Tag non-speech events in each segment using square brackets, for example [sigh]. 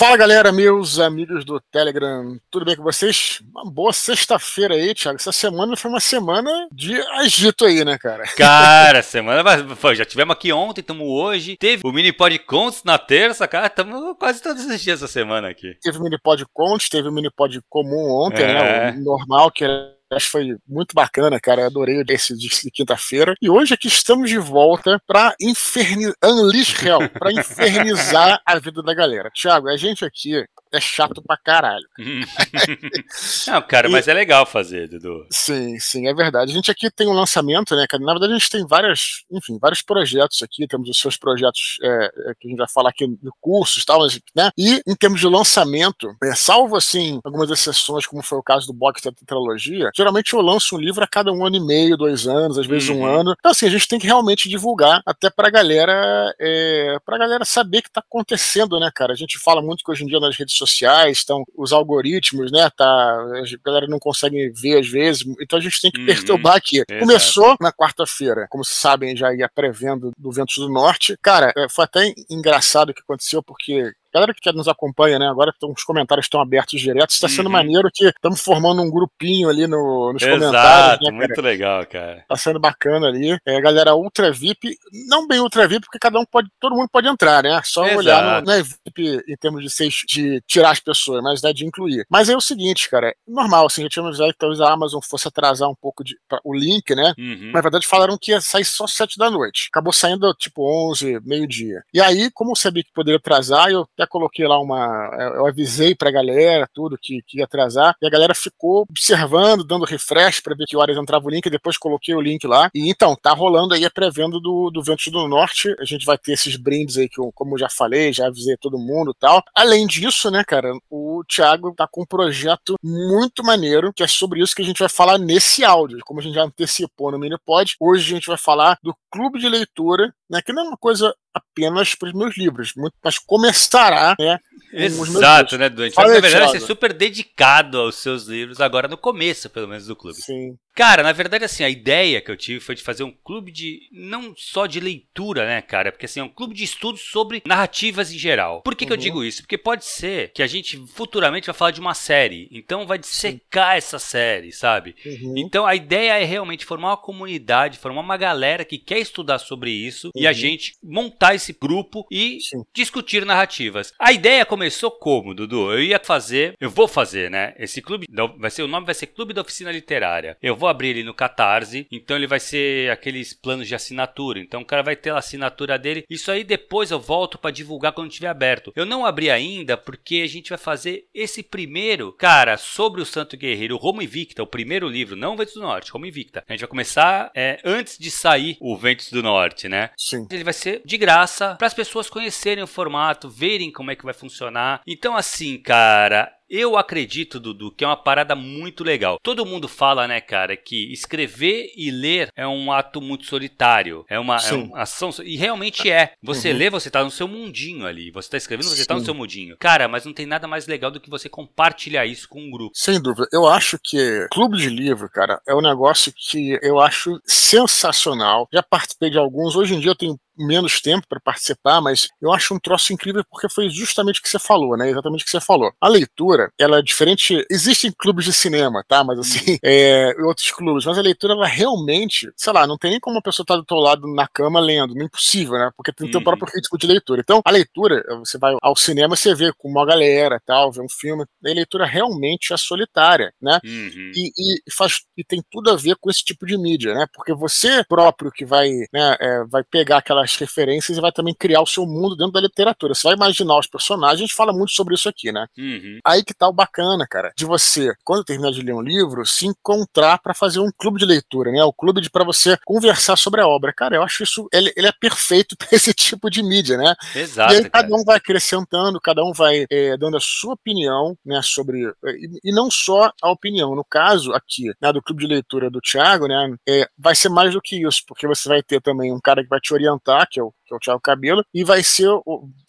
Fala galera, meus amigos do Telegram, tudo bem com vocês? Uma boa sexta-feira aí, Thiago. Essa semana foi uma semana de agito aí, né, cara? [laughs] Cara, semana. Pô, já tivemos aqui ontem, estamos hoje. Teve o Mini Pod Contos na terça, cara. Estamos quase todos os dias essa semana aqui. Teve o Mini Pod Contos, teve o Mini Pod Comum ontem, é. né? O normal, que é Acho que foi muito bacana, cara. Adorei esse de quinta-feira. E hoje aqui estamos de volta para infernizar, Unleash Hell, para infernizar a vida da galera. Tiago, a gente aqui é chato pra caralho. [laughs] Não, cara, e... mas é legal fazer, Dudu. Sim, sim, é verdade. A gente aqui tem um lançamento, né, cara? Na verdade, a gente tem várias, enfim, vários projetos aqui. Temos os seus projetos é, é que a gente vai falar aqui de cursos e tal, né? E em termos de lançamento, é, salvo assim, algumas exceções, como foi o caso do box da tetralogia, geralmente eu lanço um livro a cada um ano e meio, dois anos, às vezes uhum. um ano. Então, assim, a gente tem que realmente divulgar até pra galera, é, pra galera saber o que tá acontecendo, né, cara? A gente fala muito que hoje em dia nas redes sociais, estão os algoritmos, né? Tá, a galera não consegue ver às vezes, então a gente tem que uhum, perturbar aqui. Exato. Começou na quarta-feira, como vocês sabem, já ia prevendo do Ventos do Norte. Cara, é, foi até engraçado o que aconteceu, porque galera que nos acompanha, né? Agora os comentários estão abertos direto. Está sendo uhum. maneiro que estamos formando um grupinho ali no, nos Exato, comentários. Né, muito legal, cara. Tá sendo bacana ali. É, galera Ultra VIP, não bem Ultra VIP, porque cada um pode, todo mundo pode entrar, né? Só Exato. olhar, no, não é VIP em termos de, ser, de tirar as pessoas, mas né, de incluir. Mas é o seguinte, cara, normal, assim, já tinha avisado que talvez a Amazon fosse atrasar um pouco de, pra, o link, né? Uhum. Na verdade, falaram que ia sair só 7 da noite. Acabou saindo tipo 11, meio-dia. E aí, como eu sabia que poderia atrasar, eu até coloquei lá uma eu avisei pra galera tudo que, que ia atrasar, e a galera ficou observando, dando refresh para ver que horas entrava o link, e depois coloquei o link lá. E então, tá rolando aí a pré-venda do, do Ventos do Norte. A gente vai ter esses brindes aí que, eu, como eu já falei, já avisei todo mundo tal. Além disso, né, cara, o Thiago tá com um projeto muito maneiro, que é sobre isso que a gente vai falar nesse áudio. Como a gente já antecipou no Minipod, hoje a gente vai falar do clube de leitura, né, que não é uma coisa apenas para os meus livros, muito, mas começará, né? Exato, né, Doente? Na verdade, você é super dedicado aos seus livros, agora no começo, pelo menos, do clube. Sim. Cara, na verdade, assim, a ideia que eu tive foi de fazer um clube de. não só de leitura, né, cara? Porque assim, é um clube de estudos sobre narrativas em geral. Por que, uhum. que eu uhum. digo isso? Porque pode ser que a gente futuramente vai falar de uma série. Então vai dissecar Sim. essa série, sabe? Uhum. Então a ideia é realmente formar uma comunidade, formar uma galera que quer estudar sobre isso uhum. e a uhum. gente montar esse grupo e Sim. discutir narrativas. A ideia começou como, Dudu? Eu ia fazer, eu vou fazer, né? Esse clube vai ser o nome vai ser Clube da Oficina Literária. Eu vou abrir ele no Catarse, então ele vai ser aqueles planos de assinatura. Então o cara vai ter a assinatura dele. Isso aí depois eu volto para divulgar quando estiver aberto. Eu não abri ainda porque a gente vai fazer esse primeiro, cara, sobre o Santo Guerreiro, Roma Invicta, o primeiro livro, não o Ventos do Norte, Roma Invicta. A gente vai começar é, antes de sair o Ventos do Norte, né? Sim. Ele vai ser de graça para as pessoas conhecerem o formato, verem como é que vai funcionar. Então assim, cara, eu acredito, Dudu, que é uma parada muito legal. Todo mundo fala, né, cara, que escrever e ler é um ato muito solitário. É uma, é uma ação. E realmente é. Você uhum. lê, você tá no seu mundinho ali. Você tá escrevendo, você Sim. tá no seu mundinho. Cara, mas não tem nada mais legal do que você compartilhar isso com um grupo. Sem dúvida. Eu acho que clube de livro, cara, é um negócio que eu acho sensacional. Já participei de alguns. Hoje em dia eu tenho menos tempo para participar, mas eu acho um troço incrível porque foi justamente o que você falou, né? Exatamente o que você falou. A leitura, ela é diferente. Existem clubes de cinema, tá? Mas assim, [laughs] é, outros clubes, mas a leitura, ela realmente, sei lá, não tem nem como a pessoa estar tá do teu lado na cama lendo, não é impossível, né? Porque tem o teu uhum. próprio ritmo de leitura. Então, a leitura, você vai ao cinema, você vê com uma galera, tal, vê um filme, a leitura realmente é solitária, né? Uhum. E, e, faz, e tem tudo a ver com esse tipo de mídia, né? Porque você próprio que vai, né, é, vai pegar aquelas as referências e vai também criar o seu mundo dentro da literatura. Você vai imaginar os personagens, a gente fala muito sobre isso aqui, né? Uhum. Aí que tá o bacana, cara, de você, quando terminar de ler um livro, se encontrar para fazer um clube de leitura, né? O clube de para você conversar sobre a obra. Cara, eu acho isso, ele, ele é perfeito [laughs] para esse tipo de mídia, né? Exato. E aí cada um vai acrescentando, cada um vai é, dando a sua opinião, né, sobre e, e, não só a opinião. No caso aqui, né, do clube de leitura do Thiago, né, é, vai ser mais do que isso, porque você vai ter também um cara que vai te orientar citar, que é o, que é o Thiago Cabelo, e vai ser,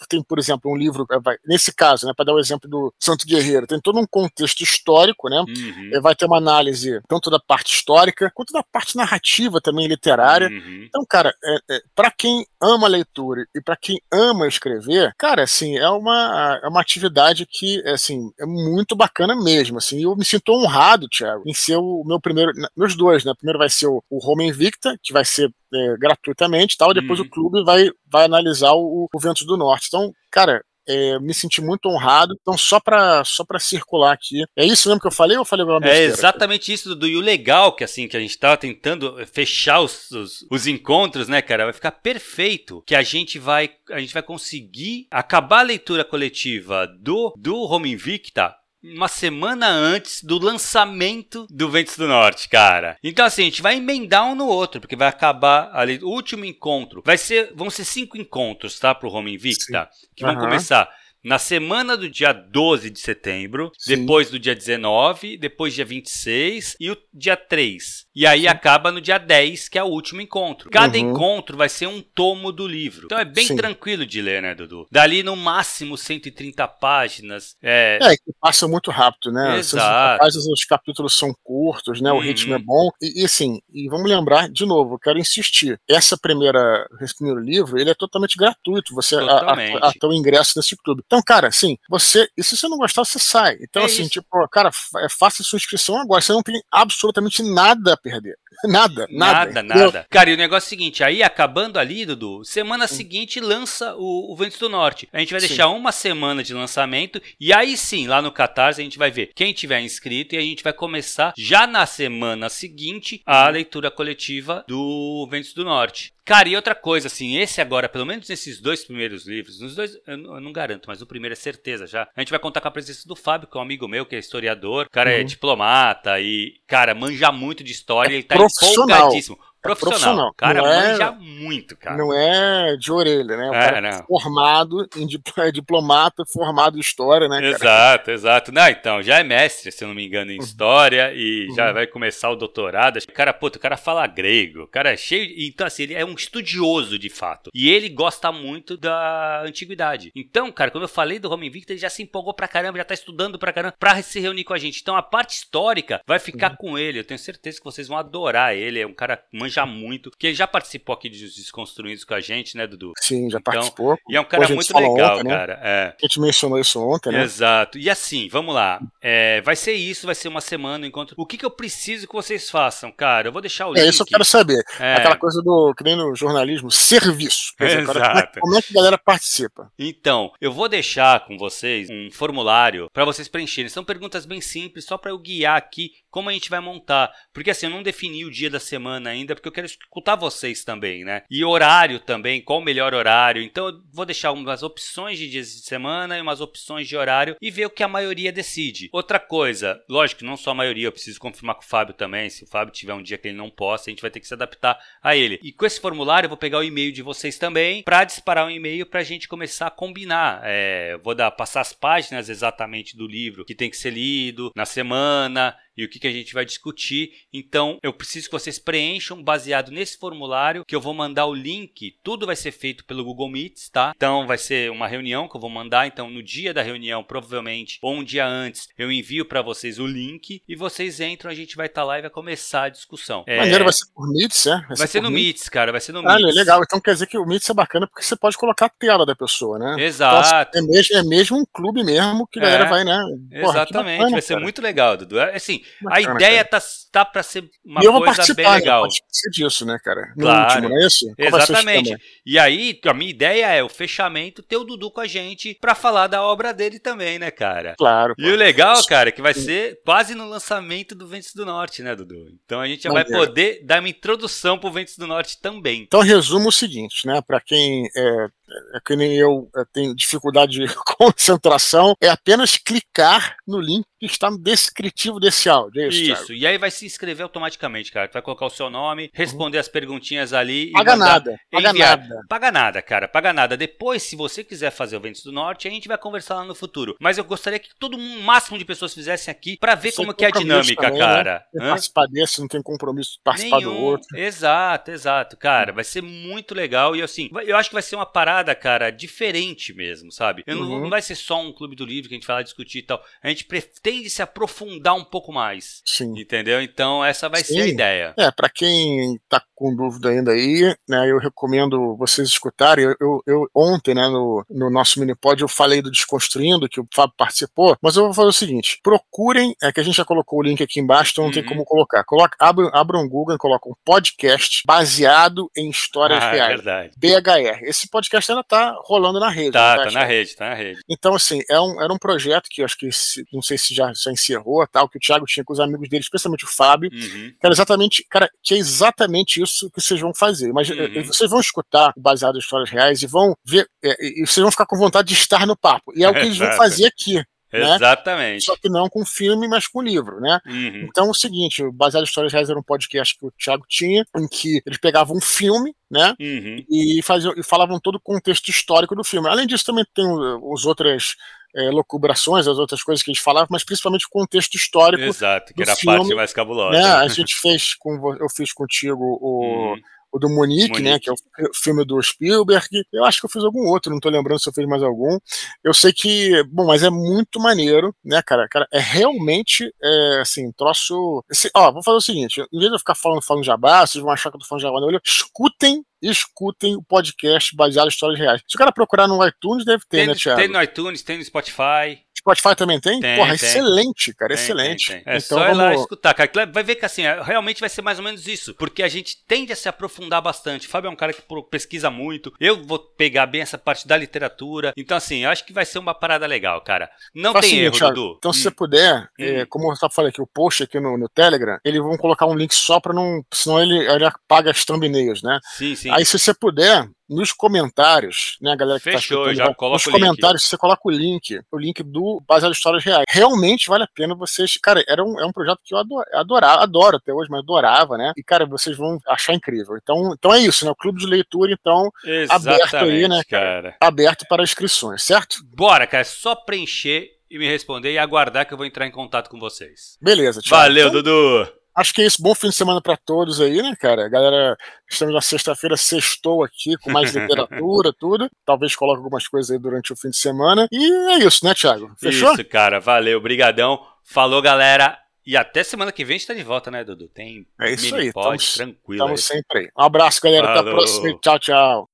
tem, por exemplo, um livro, vai, nesse caso, né, para dar o exemplo do Santo Guerreiro, tem todo um contexto histórico, né, uhum. É, vai ter uma análise tanto da parte histórica, quanto da parte narrativa também, literária. Uhum. Então, cara, é, é para quem ama leitura e para quem ama escrever, cara, assim, é uma, é uma atividade que, assim, é muito bacana mesmo, assim, eu me sinto honrado, Thiago, em ser o meu primeiro, meus dois, né, primeiro vai ser o, o Home Invicta, que vai ser é, gratuitamente tal, e depois uhum. o clube vai, vai analisar o, o Ventos do Norte. Então, cara, é, me senti muito honrado. Então, só para só pra circular aqui. É isso mesmo que eu falei ou eu falei alguma É exatamente isso, Dudu. E o legal que assim, que a gente tava tentando fechar os, os, os, encontros, né, cara? Vai ficar perfeito. Que a gente vai, a gente vai conseguir acabar a leitura coletiva do, do Home Invicta uma semana antes do lançamento do Ventos do Norte, cara. Então assim, a gente vai emendar um no outro, porque vai acabar ali o último encontro. Vai ser, vão ser cinco encontros, tá, pro Home Invicta, Sim. que vão uhum. começar na semana do dia 12 de setembro, Sim. depois do dia 19, depois dia 26 e o dia 3. E aí acaba no dia 10, que é o último encontro. Cada uhum. encontro vai ser um tomo do livro. Então é bem Sim. tranquilo de ler, né, Dudu? Dali no máximo 130 páginas. É, é que passa muito rápido, né? Exato. Páginas, os capítulos são curtos, né? Uhum. O ritmo é bom. E, e assim, e vamos lembrar, de novo, eu quero insistir. Essa primeira, esse primeiro livro, ele é totalmente gratuito. Você totalmente. o ingresso nesse clube. Então, cara, assim, você. E se você não gostar, você sai. Então, é assim, isso. tipo, cara, é, faça sua inscrição agora. Você não tem absolutamente nada a perder. [laughs] Nada, nada. Nada, nada. Cara, e o negócio é o seguinte: aí acabando ali, Dudu, semana hum. seguinte lança o, o Ventos do Norte. A gente vai deixar sim. uma semana de lançamento. E aí sim, lá no Catarse, a gente vai ver quem tiver inscrito e a gente vai começar já na semana seguinte a uhum. leitura coletiva do Ventos do Norte. Cara, e outra coisa, assim, esse agora, pelo menos nesses dois primeiros livros, nos dois, eu não, eu não, garanto, mas o primeiro é certeza já. A gente vai contar com a presença do Fábio, que é um amigo meu, que é historiador, cara é uhum. é diplomata e, cara, manja muito de história, é ele tá empolgadíssimo. Profissional. profissional. Cara, não é manja é, muito, cara. Não é de orelha, né? O é, cara não. formado em [laughs] é diplomata, formado em história, né? Cara? Exato, exato. Não, então, já é mestre, se eu não me engano, em uhum. história e uhum. já vai começar o doutorado. O cara, puto, o cara fala grego, o cara é cheio. Então, assim, ele é um estudioso de fato. E ele gosta muito da antiguidade. Então, cara, quando eu falei do Roma Invicta, ele já se empolgou pra caramba, já tá estudando pra caramba pra se reunir com a gente. Então, a parte histórica vai ficar uhum. com ele. Eu tenho certeza que vocês vão adorar ele. É um cara manja manja muito, porque ele já participou aqui de Desconstruídos com a gente, né, Dudu? Sim, já então, participou. E é um cara muito legal, ontem, né? cara. É. A gente mencionou isso ontem, né? Exato. E assim, vamos lá. É, vai ser isso, vai ser uma semana, encontro. O que, que eu preciso que vocês façam, cara? Eu vou deixar o link. É isso eu quero saber. É. Aquela coisa do, que nem no jornalismo, serviço. Quer dizer, Exato. Cara, como, é, como é que a galera participa? Então, eu vou deixar com vocês um formulário para vocês preencherem. São perguntas bem simples, só para eu guiar aqui como a gente vai montar. Porque assim, eu não defini o dia da semana ainda, porque eu quero escutar vocês também, né? E horário também, qual o melhor horário. Então eu vou deixar umas opções de dias de semana e umas opções de horário e ver o que a maioria decide. Outra coisa, lógico, não só a maioria, eu preciso confirmar com o Fábio também. Se o Fábio tiver um dia que ele não possa, a gente vai ter que se adaptar a ele. E com esse formulário eu vou pegar o e-mail de vocês também para disparar um e-mail para a gente começar a combinar. É, vou dar passar as páginas exatamente do livro que tem que ser lido na semana e o que, que a gente vai discutir. Então, eu preciso que vocês preencham baseado nesse formulário que eu vou mandar o link. Tudo vai ser feito pelo Google Meets, tá? Então, vai ser uma reunião que eu vou mandar. Então, no dia da reunião, provavelmente, ou um dia antes, eu envio para vocês o link e vocês entram. A gente vai estar tá lá e vai começar a discussão. É... Maneiro, vai ser por Meets, é? Vai, vai ser, ser no Meets, cara. Vai ser no ah, Meets. legal. Então, quer dizer que o Meets é bacana porque você pode colocar a tela da pessoa, né? Exato. Então, é, mesmo, é mesmo um clube mesmo que a galera é, vai, né? Porra, Exatamente. Bacana, vai ser cara. muito legal, Dudu. É, assim, bacana, a ideia cara. tá, tá para ser uma eu coisa bem né? legal. Pode disso, né, cara? No claro. último, não é isso? Qual Exatamente. E aí, a minha ideia é o fechamento ter o Dudu com a gente para falar da obra dele também, né, cara? Claro. E o legal, cara, é que vai ser quase no lançamento do Ventos do Norte, né, Dudu? Então a gente já vai poder dar uma introdução pro Ventos do Norte também. Então resumo o seguinte, né, para quem é, é que nem eu, eu tenho dificuldade de [laughs] concentração, é apenas clicar no link que está no descritivo desse áudio. É isso, Isso, e aí vai se inscrever automaticamente, cara. Tu vai colocar o seu nome, responder as perguntinhas ali. Paga e mandar- nada, paga enviar. nada. Paga nada, cara, paga nada. Depois, se você quiser fazer o Ventos do Norte, a gente vai conversar lá no futuro. Mas eu gostaria que todo mundo, o máximo de pessoas fizessem aqui pra ver Sem como que é a dinâmica, também, né? cara. Hã? participar desse, não tem compromisso de participar do Nenhum. outro. Exato, exato, cara. Vai ser muito legal. E assim, eu acho que vai ser uma parada, cara, diferente mesmo, sabe? Não, Uhum. não vai ser só um clube do livro que a gente vai lá discutir e tal. A gente pretende se aprofundar um pouco mais. Sim. Entendeu? Então, essa vai ser a Sim. ideia. É, para quem tá com dúvida ainda aí, né, eu recomendo vocês escutarem. Eu, eu- eu- ontem, né, no, no nosso minipod, eu falei do Desconstruindo, que o Fábio participou, mas eu vou fazer o seguinte: procurem, é que a gente já colocou o link aqui embaixo, então não tem Uhum. como colocar. Coloca, abram, abram um Google e colocam um podcast baseado em histórias Ah, é reais. verdade. BHR. Esse podcast ainda tá rolando na rede. Tá, não tá na rede, tá na rede. Então, assim, é um, era um projeto que eu acho que, não sei se já, já encerrou, tal, que o Thiago tinha com os amigos dele, especialmente o Fábio, Uhum. que era exatamente, cara, que é exatamente isso que vocês vão fazer. Mas Uhum. eh, vocês vão escutar o baseado em histórias reais e vão ver, eh, e vocês vão ficar com vontade de estar no papo. E é o que eles vão [laughs] fazer aqui, Né? Exatamente. só que não com filme, mas com livro, né? Uhum. Então, é o seguinte, o Baseado em Histórias Reais era um podcast que o Thiago tinha, em que eles pegavam um filme, né? Uhum. e, faziam, e falavam todo o contexto histórico do filme. Além disso, também tem os outras eh, locubrações, as outras coisas que eles falavam, mas principalmente o contexto histórico. Exato, que era a filme, parte mais cabulosa. Né? A [laughs] gente fez com eu fiz contigo o, Uhum. O do Monique, né? Monique. Que é o fi- filme do Spielberg. Eu acho que eu fiz algum outro, não tô lembrando se eu fiz mais algum. Eu sei que, bom, mas é muito maneiro, né, cara? Cara, é realmente, é, assim, troço. ó, vou fazer o seguinte: em vez de eu ficar falando, falando jabá, vocês vão achar que eu tô falando jabá no olho, escutem. Escutem o podcast baseado em histórias reais. Se o cara procurar no iTunes, deve ter, Tem, né, Thiago? tem no iTunes, tem no Spotify. Spotify também tem? Tem, Porra, tem. excelente, cara, Tem, excelente. É então só ir lá vamos. escutar, cara. Vai ver que assim, é- realmente vai ser mais ou menos isso. Porque a gente tende a se aprofundar bastante. O Fábio é um cara que pesquisa muito. Eu vou pegar bem essa parte da literatura. Então, assim, eu acho que vai ser uma parada legal, cara. Não Faz tem seguinte, erro, Thiago, Dudu. Então, se Hum. você puder, Hum. é, como eu tava falando aqui, o post aqui no, no Telegram, eles vão colocar um link só pra não. Senão ele, ele apaga as thumbnails, né? Sim, sim. Aí, se você puder, nos comentários, né, galera que Fechou, tá já coloca nos link. comentários, você coloca o link, o link do Baseado em Histórias Reais. Realmente vale a pena vocês. Cara, era um, é um projeto que eu ado- adorava, adoro até hoje, mas adorava, né? E, cara, vocês vão achar incrível. Então, então é isso, né? O clube de leitura, então, aberto aí, né, Exatamente, cara. tá aberto para inscrições, certo? Bora, cara. É só preencher e me responder e aguardar que eu vou entrar em contato com vocês. Beleza, Thiago. Valeu, Então, Dudu. Acho que é isso. Bom fim de semana para todos aí, né, cara? Galera, estamos na sexta-feira, sextou aqui com mais [laughs] literatura, tudo. Talvez coloque algumas coisas aí durante o fim de semana. E é isso, né, Thiago? Fechou? Isso, cara. Valeu, brigadão. Falou, galera. E até semana que vem a gente tá de volta, né, Dudu? Tem É isso aí, pod, estamos- tranquilo. Estamos sempre aí. Um abraço, galera. Até a Falou. próxima. Tchau, tchau.